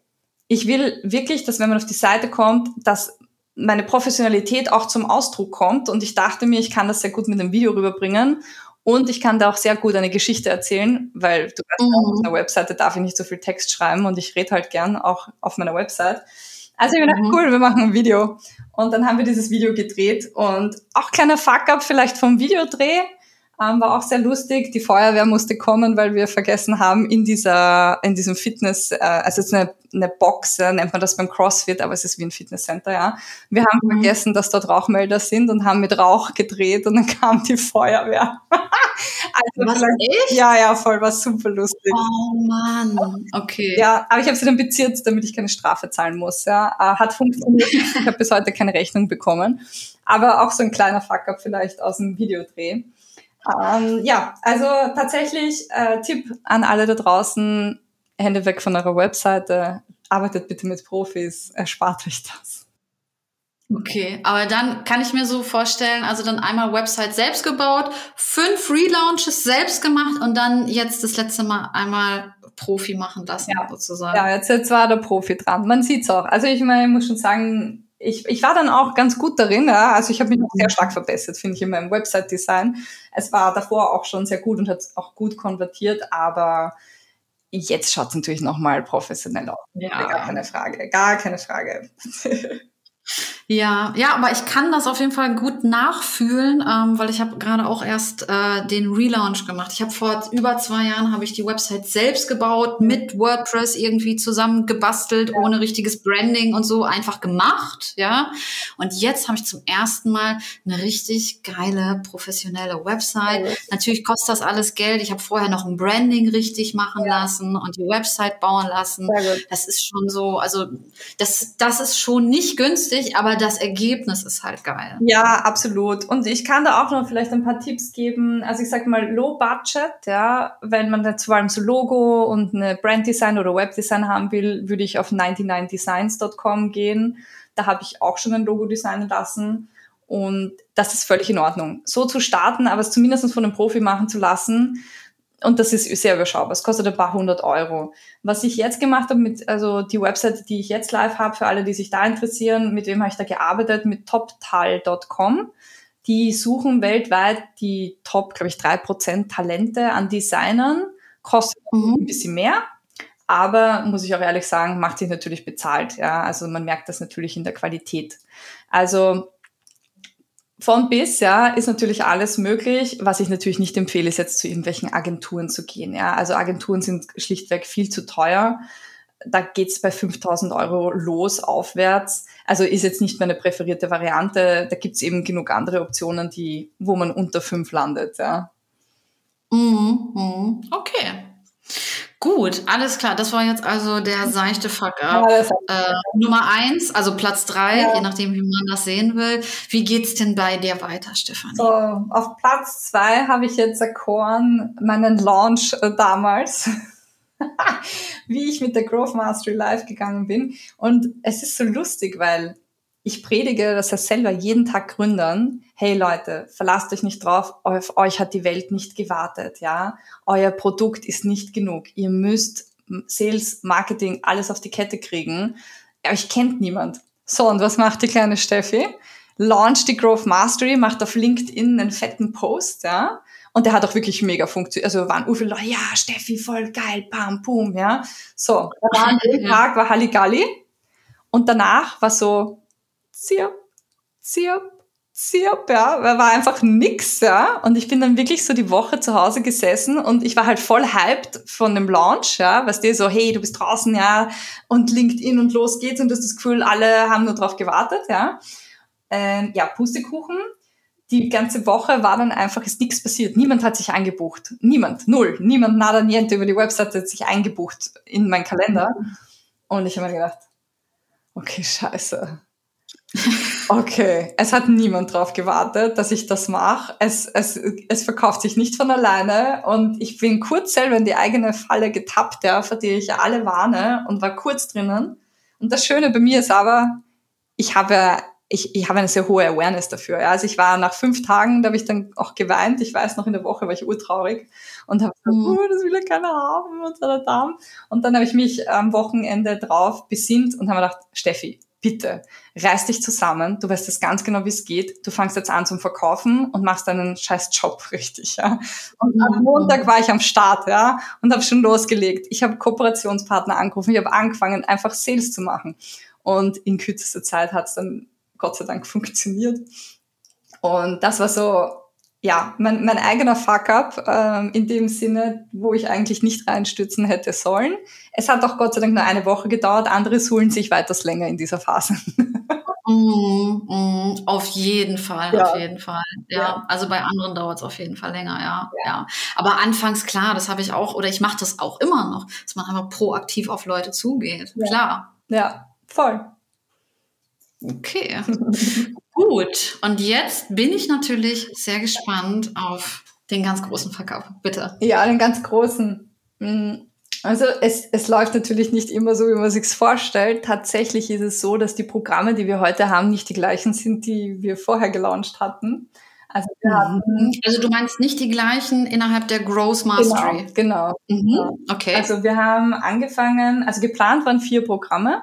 ich will wirklich, dass wenn man auf die Seite kommt, dass meine Professionalität auch zum Ausdruck kommt und ich dachte mir, ich kann das sehr gut mit einem Video rüberbringen und ich kann da auch sehr gut eine Geschichte erzählen, weil du weißt, mhm. auf einer Webseite darf ich nicht so viel Text schreiben und ich rede halt gern auch auf meiner Website. Also ich bin mhm. cool, wir machen ein Video. Und dann haben wir dieses Video gedreht und auch kleiner Fuck-up vielleicht vom Videodreh. Ähm, war auch sehr lustig. Die Feuerwehr musste kommen, weil wir vergessen haben, in dieser, in diesem Fitness, äh, also es ist eine, eine Box, ja, nennt man das beim CrossFit, aber es ist wie ein Fitnesscenter, ja. Wir haben mhm. vergessen, dass dort Rauchmelder sind und haben mit Rauch gedreht und dann kam die Feuerwehr. also Was, echt? Ja, ja, voll, war super lustig. Oh Mann, okay. Ja, aber ich habe sie dann beziert, damit ich keine Strafe zahlen muss, ja. Äh, hat funktioniert. ich habe bis heute keine Rechnung bekommen. Aber auch so ein kleiner Fuck-up vielleicht aus dem Videodreh. Ähm, ja, also tatsächlich äh, Tipp an alle da draußen, Hände weg von eurer Webseite, arbeitet bitte mit Profis, erspart euch das. Okay, aber dann kann ich mir so vorstellen, also dann einmal Website selbst gebaut, fünf Relaunches selbst gemacht und dann jetzt das letzte Mal einmal Profi machen lassen, ja. sozusagen. Ja, jetzt, jetzt war der Profi dran. Man sieht's auch. Also ich meine, ich muss schon sagen, ich, ich war dann auch ganz gut darin. Ja? Also ich habe mich noch sehr stark verbessert, finde ich, in meinem Website-Design. Es war davor auch schon sehr gut und hat auch gut konvertiert, aber jetzt schaut es natürlich noch mal professionell aus. Ja. Gar keine Frage, gar keine Frage. Ja, ja, aber ich kann das auf jeden Fall gut nachfühlen, ähm, weil ich habe gerade auch erst äh, den Relaunch gemacht. Ich habe vor über zwei Jahren habe ich die Website selbst gebaut, mit WordPress irgendwie zusammen gebastelt, ohne richtiges Branding und so einfach gemacht, ja. Und jetzt habe ich zum ersten Mal eine richtig geile professionelle Website. Ja. Natürlich kostet das alles Geld. Ich habe vorher noch ein Branding richtig machen ja. lassen und die Website bauen lassen. Das ist schon so, also das das ist schon nicht günstig, aber das Ergebnis ist halt geil. Ja, absolut. Und ich kann da auch noch vielleicht ein paar Tipps geben. Also ich sag mal Low Budget, ja, wenn man jetzt vor allem so Logo und eine Brand Design oder Webdesign haben will, würde ich auf 99designs.com gehen. Da habe ich auch schon ein Logo designen lassen. Und das ist völlig in Ordnung. So zu starten, aber es zumindest von einem Profi machen zu lassen, und das ist sehr überschaubar. Es kostet ein paar hundert Euro. Was ich jetzt gemacht habe mit, also die Webseite, die ich jetzt live habe, für alle, die sich da interessieren, mit wem habe ich da gearbeitet? Mit toptal.com. Die suchen weltweit die Top, glaube ich, drei Prozent Talente an Designern. Kostet mhm. ein bisschen mehr. Aber muss ich auch ehrlich sagen, macht sich natürlich bezahlt. Ja, also man merkt das natürlich in der Qualität. Also von bis, ja, ist natürlich alles möglich. Was ich natürlich nicht empfehle, ist jetzt zu irgendwelchen Agenturen zu gehen. Ja, also Agenturen sind schlichtweg viel zu teuer. Da geht's bei 5000 Euro los aufwärts. Also ist jetzt nicht meine präferierte Variante. Da gibt's eben genug andere Optionen, die, wo man unter fünf landet. Ja. Mhm, mhm. okay. Gut, alles klar. Das war jetzt also der seichte Fuck-up. Ja, äh, Nummer eins, also Platz drei, ja. je nachdem, wie man das sehen will. Wie geht's denn bei dir weiter, Stefanie? So, auf Platz zwei habe ich jetzt erkoren meinen Launch äh, damals. wie ich mit der Growth Mastery live gegangen bin. Und es ist so lustig, weil ich predige das ja selber jeden Tag Gründern. Hey Leute, verlasst euch nicht drauf, auf euch hat die Welt nicht gewartet, ja. Euer Produkt ist nicht genug. Ihr müsst Sales, Marketing, alles auf die Kette kriegen. Euch kennt niemand. So, und was macht die kleine Steffi? Launch die Growth Mastery, macht auf LinkedIn einen fetten Post, ja. Und der hat auch wirklich mega funktioniert. Also waren viele Leute, ja, Steffi, voll geil, bam, boom, ja. So, da war jeden Tag war Halligalli. Und danach war so, zirp, zirp, zirp, ja, weil war einfach nix, ja. Und ich bin dann wirklich so die Woche zu Hause gesessen und ich war halt voll hyped von dem Launch, ja, weißt du, so, hey, du bist draußen, ja, und LinkedIn und los geht's und du hast das Gefühl, alle haben nur drauf gewartet, ja. Ähm, ja, Pustekuchen. Die ganze Woche war dann einfach, ist nichts passiert. Niemand hat sich eingebucht. Niemand. Null. Niemand, nada, niente über die Webseite hat sich eingebucht in meinen Kalender. Und ich habe mir gedacht, okay, scheiße. Okay, es hat niemand drauf gewartet, dass ich das mache. Es, es, es verkauft sich nicht von alleine und ich bin kurz selber in die eigene Falle getappt, ja, für die ich alle warne und war kurz drinnen. Und das Schöne bei mir ist aber, ich habe ich, ich habe eine sehr hohe Awareness dafür. Ja. Also ich war nach fünf Tagen, da habe ich dann auch geweint. Ich weiß noch in der Woche war ich urtraurig und habe gesagt, mhm. oh, das will ja keiner haben und so Und dann habe ich mich am Wochenende drauf besinnt und habe mir gedacht, Steffi, bitte, reiß dich zusammen, du weißt jetzt ganz genau, wie es geht, du fängst jetzt an zum Verkaufen und machst deinen scheiß Job richtig, ja. Und am mhm. Montag war ich am Start, ja, und habe schon losgelegt. Ich habe Kooperationspartner angerufen, ich habe angefangen, einfach Sales zu machen. Und in kürzester Zeit hat es dann Gott sei Dank funktioniert. Und das war so, ja, mein, mein eigener Fuck-up ähm, in dem Sinne, wo ich eigentlich nicht reinstürzen hätte sollen. Es hat auch Gott sei Dank nur eine Woche gedauert, andere suhlen sich weiters länger in dieser Phase. Mm, mm, auf jeden Fall, ja. auf jeden Fall. Ja, ja. also bei anderen dauert es auf jeden Fall länger, ja, ja. ja. Aber anfangs klar, das habe ich auch, oder ich mache das auch immer noch, dass man einfach proaktiv auf Leute zugeht. Klar. Ja, voll. Okay. Gut. Und jetzt bin ich natürlich sehr gespannt auf den ganz großen Verkauf. Bitte. Ja, den ganz großen. Mm, also es, es läuft natürlich nicht immer so, wie man sich vorstellt. Tatsächlich ist es so, dass die Programme, die wir heute haben, nicht die gleichen sind, die wir vorher gelauncht hatten. Also, wir hatten, mhm. also du meinst nicht die gleichen innerhalb der Growth Mastery? Genau. genau. Mhm. Okay. Also wir haben angefangen, also geplant waren vier Programme.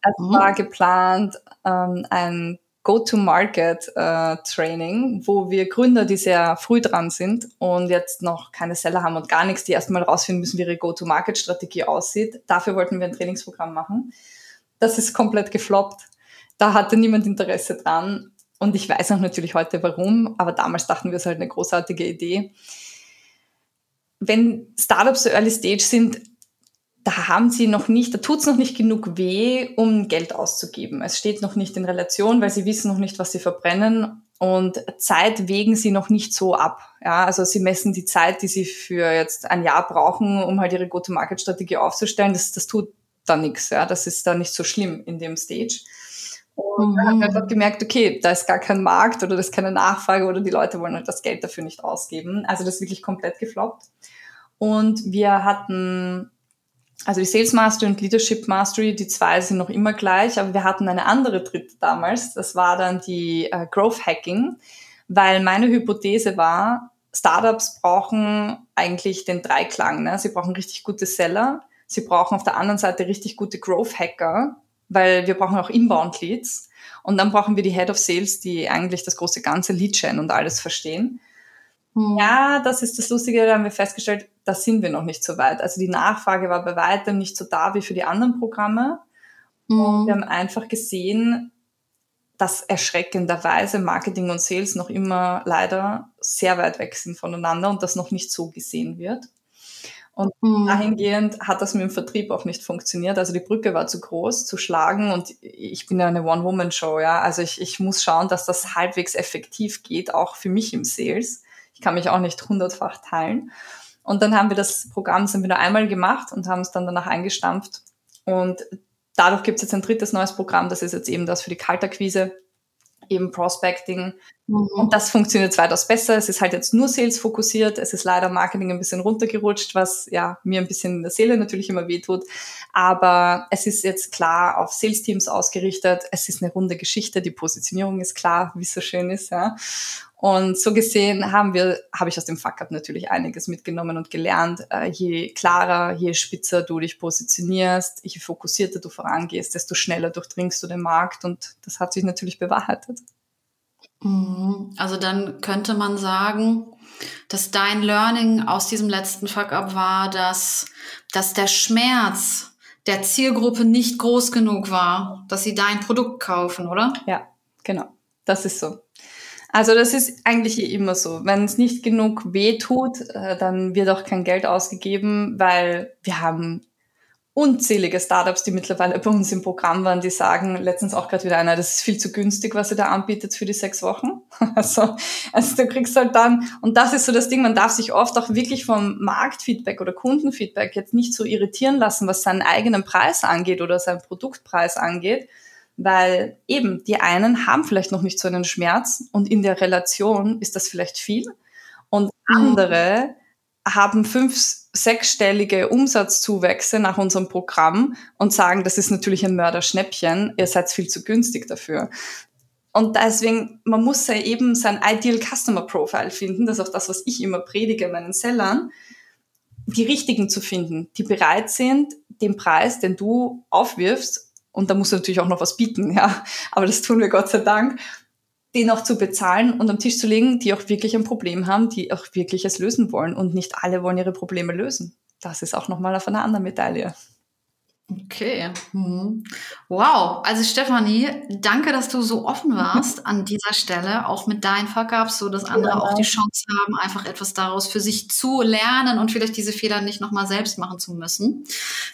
Es mhm. war geplant ähm, ein Go-to-Market-Training, äh, wo wir Gründer, die sehr früh dran sind und jetzt noch keine Seller haben und gar nichts, die erstmal rausfinden müssen, wie ihre Go-to-Market-Strategie aussieht. Dafür wollten wir ein Trainingsprogramm machen. Das ist komplett gefloppt. Da hatte niemand Interesse dran. Und ich weiß auch natürlich heute warum, aber damals dachten wir, es ist halt eine großartige Idee. Wenn Startups so early stage sind, da haben sie noch nicht, da tut es noch nicht genug weh, um Geld auszugeben. Es steht noch nicht in Relation, weil sie wissen noch nicht, was sie verbrennen und Zeit wägen sie noch nicht so ab. Ja, also sie messen die Zeit, die sie für jetzt ein Jahr brauchen, um halt ihre Go-to-Market-Strategie aufzustellen. Das, das tut da nichts. Ja, das ist da nicht so schlimm in dem Stage. Und mhm. dann einfach gemerkt, okay, da ist gar kein Markt oder da ist keine Nachfrage oder die Leute wollen halt das Geld dafür nicht ausgeben. Also das ist wirklich komplett gefloppt. Und wir hatten also die Sales Mastery und Leadership Mastery, die zwei sind noch immer gleich, aber wir hatten eine andere dritte damals. Das war dann die äh, Growth Hacking, weil meine Hypothese war, Startups brauchen eigentlich den Dreiklang. Ne? Sie brauchen richtig gute Seller, sie brauchen auf der anderen Seite richtig gute Growth Hacker, weil wir brauchen auch Inbound Leads. Und dann brauchen wir die Head of Sales, die eigentlich das große ganze Lead Chain und alles verstehen. Hm. Ja, das ist das Lustige, da haben wir festgestellt, da sind wir noch nicht so weit. Also die Nachfrage war bei weitem nicht so da wie für die anderen Programme. Mhm. Und wir haben einfach gesehen, dass erschreckenderweise Marketing und Sales noch immer leider sehr weit weg sind voneinander und das noch nicht so gesehen wird. Und mhm. dahingehend hat das mit dem Vertrieb auch nicht funktioniert. Also die Brücke war zu groß, zu schlagen und ich bin ja eine One-Woman-Show, ja. Also ich, ich muss schauen, dass das halbwegs effektiv geht, auch für mich im Sales. Ich kann mich auch nicht hundertfach teilen. Und dann haben wir das Programm sind wir nur einmal gemacht und haben es dann danach eingestampft. Und dadurch gibt es jetzt ein drittes neues Programm, das ist jetzt eben das für die Kaltakquise, eben Prospecting. Mhm. Und das funktioniert weitaus besser. Es ist halt jetzt nur Sales fokussiert. Es ist leider Marketing ein bisschen runtergerutscht, was ja mir ein bisschen in der Seele natürlich immer wehtut. Aber es ist jetzt klar auf Sales-Teams ausgerichtet. Es ist eine runde Geschichte. Die Positionierung ist klar, wie es so schön ist. Ja. Und so gesehen haben wir, habe ich aus dem Fuck-Up natürlich einiges mitgenommen und gelernt. Äh, je klarer, je spitzer du dich positionierst, je fokussierter du vorangehst, desto schneller durchdringst du den Markt und das hat sich natürlich bewahrheitet. Mhm. Also dann könnte man sagen, dass dein Learning aus diesem letzten Fuck-Up war, dass, dass der Schmerz der Zielgruppe nicht groß genug war, dass sie dein Produkt kaufen, oder? Ja, genau. Das ist so. Also das ist eigentlich immer so. Wenn es nicht genug weh tut, äh, dann wird auch kein Geld ausgegeben, weil wir haben unzählige Startups, die mittlerweile bei uns im Programm waren, die sagen, letztens auch gerade wieder einer, das ist viel zu günstig, was ihr da anbietet für die sechs Wochen. Also, also du kriegst halt dann, und das ist so das Ding, man darf sich oft auch wirklich vom Marktfeedback oder Kundenfeedback jetzt nicht so irritieren lassen, was seinen eigenen Preis angeht oder seinen Produktpreis angeht, weil eben die einen haben vielleicht noch nicht so einen Schmerz und in der Relation ist das vielleicht viel und mhm. andere haben fünf, sechsstellige Umsatzzuwächse nach unserem Programm und sagen, das ist natürlich ein Mörderschnäppchen, ihr seid viel zu günstig dafür. Und deswegen, man muss ja eben sein Ideal Customer Profile finden, das ist auch das, was ich immer predige meinen Sellern, die richtigen zu finden, die bereit sind, den Preis, den du aufwirfst, und da musst du natürlich auch noch was bieten, ja, aber das tun wir Gott sei Dank, den auch zu bezahlen und am Tisch zu legen, die auch wirklich ein Problem haben, die auch wirklich es lösen wollen. Und nicht alle wollen ihre Probleme lösen. Das ist auch nochmal auf einer anderen Medaille. Okay. Mhm. Wow. Also Stefanie, danke, dass du so offen warst an dieser Stelle, auch mit deinen Fuck-Ups, so dass andere ja. auch die Chance haben, einfach etwas daraus für sich zu lernen und vielleicht diese Fehler nicht nochmal selbst machen zu müssen.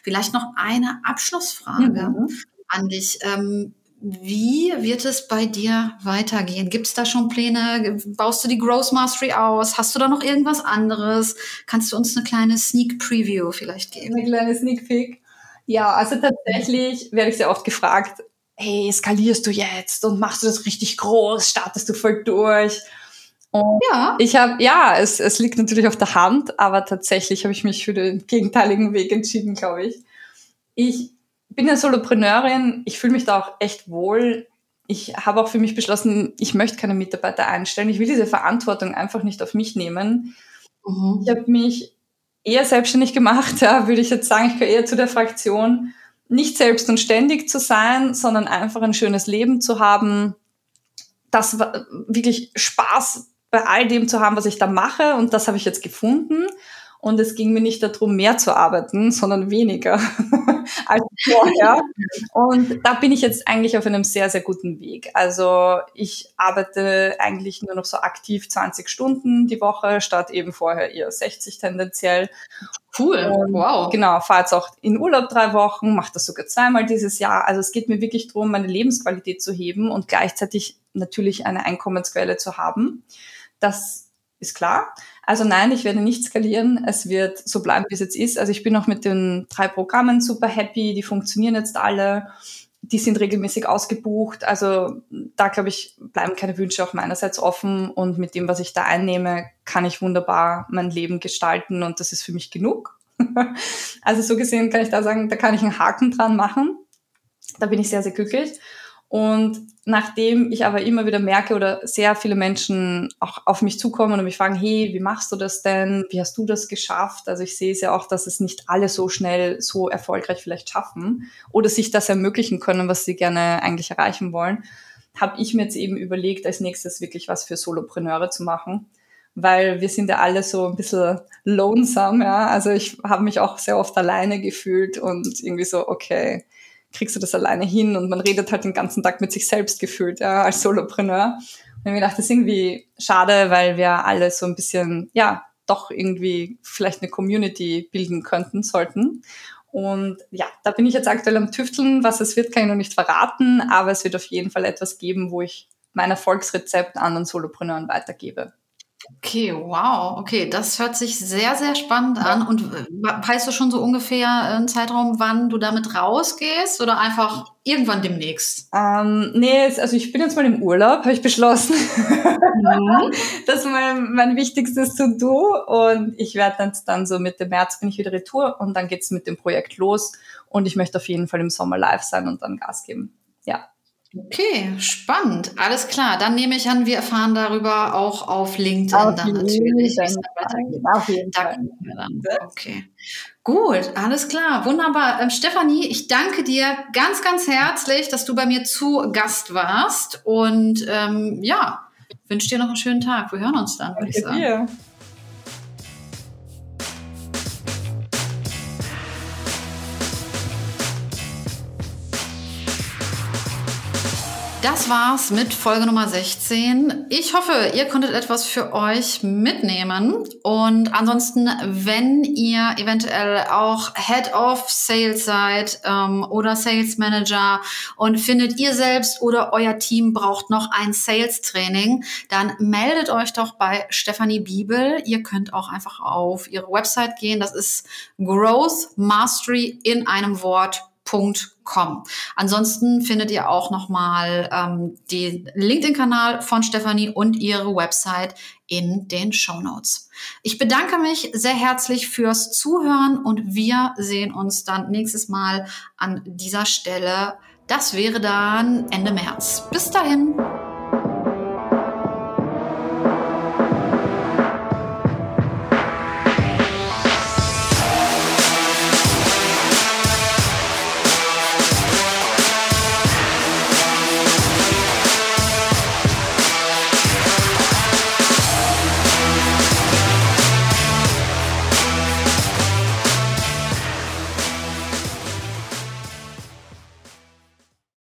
Vielleicht noch eine Abschlussfrage mhm. an dich. Ähm, wie wird es bei dir weitergehen? Gibt es da schon Pläne? Baust du die Growth Mastery aus? Hast du da noch irgendwas anderes? Kannst du uns eine kleine Sneak Preview vielleicht geben? Eine kleine Sneak Peek. Ja, also tatsächlich werde ich sehr oft gefragt, hey, skalierst du jetzt und machst du das richtig groß? Startest du voll durch? Und ja. ich habe, ja, es, es liegt natürlich auf der Hand, aber tatsächlich habe ich mich für den gegenteiligen Weg entschieden, glaube ich. Ich bin eine Solopreneurin, ich fühle mich da auch echt wohl. Ich habe auch für mich beschlossen, ich möchte keine Mitarbeiter einstellen. Ich will diese Verantwortung einfach nicht auf mich nehmen. Mhm. Ich habe mich eher selbstständig gemacht, ja, würde ich jetzt sagen. Ich gehöre eher zu der Fraktion, nicht selbst und ständig zu sein, sondern einfach ein schönes Leben zu haben, das wirklich Spaß bei all dem zu haben, was ich da mache. Und das habe ich jetzt gefunden. Und es ging mir nicht darum, mehr zu arbeiten, sondern weniger als vorher. Und da bin ich jetzt eigentlich auf einem sehr, sehr guten Weg. Also ich arbeite eigentlich nur noch so aktiv 20 Stunden die Woche, statt eben vorher eher 60 tendenziell. Cool, und wow. Genau, fahre jetzt auch in Urlaub drei Wochen, mache das sogar zweimal dieses Jahr. Also es geht mir wirklich darum, meine Lebensqualität zu heben und gleichzeitig natürlich eine Einkommensquelle zu haben. Das ist klar. Also nein, ich werde nicht skalieren. Es wird so bleiben, wie es jetzt ist. Also ich bin auch mit den drei Programmen super happy. Die funktionieren jetzt alle. Die sind regelmäßig ausgebucht. Also da, glaube ich, bleiben keine Wünsche auch meinerseits offen. Und mit dem, was ich da einnehme, kann ich wunderbar mein Leben gestalten. Und das ist für mich genug. also so gesehen kann ich da sagen, da kann ich einen Haken dran machen. Da bin ich sehr, sehr glücklich. Und nachdem ich aber immer wieder merke oder sehr viele Menschen auch auf mich zukommen und mich fragen, hey, wie machst du das denn? Wie hast du das geschafft? Also ich sehe es ja auch, dass es nicht alle so schnell so erfolgreich vielleicht schaffen oder sich das ermöglichen können, was sie gerne eigentlich erreichen wollen, habe ich mir jetzt eben überlegt, als nächstes wirklich was für Solopreneure zu machen. Weil wir sind ja alle so ein bisschen lonesome, ja. Also ich habe mich auch sehr oft alleine gefühlt und irgendwie so, okay, kriegst du das alleine hin und man redet halt den ganzen Tag mit sich selbst gefühlt, ja, als Solopreneur. Und ich dachte, das ist irgendwie schade, weil wir alle so ein bisschen, ja, doch irgendwie vielleicht eine Community bilden könnten, sollten. Und ja, da bin ich jetzt aktuell am Tüfteln. Was es wird, kann ich noch nicht verraten, aber es wird auf jeden Fall etwas geben, wo ich mein Erfolgsrezept anderen Solopreneuren weitergebe. Okay, wow. Okay, das hört sich sehr, sehr spannend an. Und weißt du schon so ungefähr einen Zeitraum, wann du damit rausgehst oder einfach irgendwann demnächst? Ähm, nee, also ich bin jetzt mal im Urlaub, habe ich beschlossen. Mhm. das ist mein, mein wichtigstes To-Do. Und ich werde jetzt dann so Mitte März bin ich wieder retour und dann geht's mit dem Projekt los. Und ich möchte auf jeden Fall im Sommer live sein und dann Gas geben. Ja. Okay, spannend. Alles klar. Dann nehme ich an, wir erfahren darüber auch auf LinkedIn auf dann natürlich. Auf jeden Fall. Dann. Okay. Gut, alles klar. Wunderbar. Ähm, Stefanie, ich danke dir ganz, ganz herzlich, dass du bei mir zu Gast warst. Und ähm, ja, wünsche dir noch einen schönen Tag. Wir hören uns dann, würde ich sagen. Dir. Das war's mit Folge Nummer 16. Ich hoffe, ihr konntet etwas für euch mitnehmen. Und ansonsten, wenn ihr eventuell auch Head of Sales seid ähm, oder Sales Manager und findet ihr selbst oder euer Team braucht noch ein Sales Training, dann meldet euch doch bei Stephanie Biebel. Ihr könnt auch einfach auf ihre Website gehen. Das ist Growth Mastery in einem Wort www.stefanie.com. Ansonsten findet ihr auch nochmal ähm, den LinkedIn-Kanal von Stefanie und ihre Website in den Show Notes. Ich bedanke mich sehr herzlich fürs Zuhören und wir sehen uns dann nächstes Mal an dieser Stelle. Das wäre dann Ende März. Bis dahin.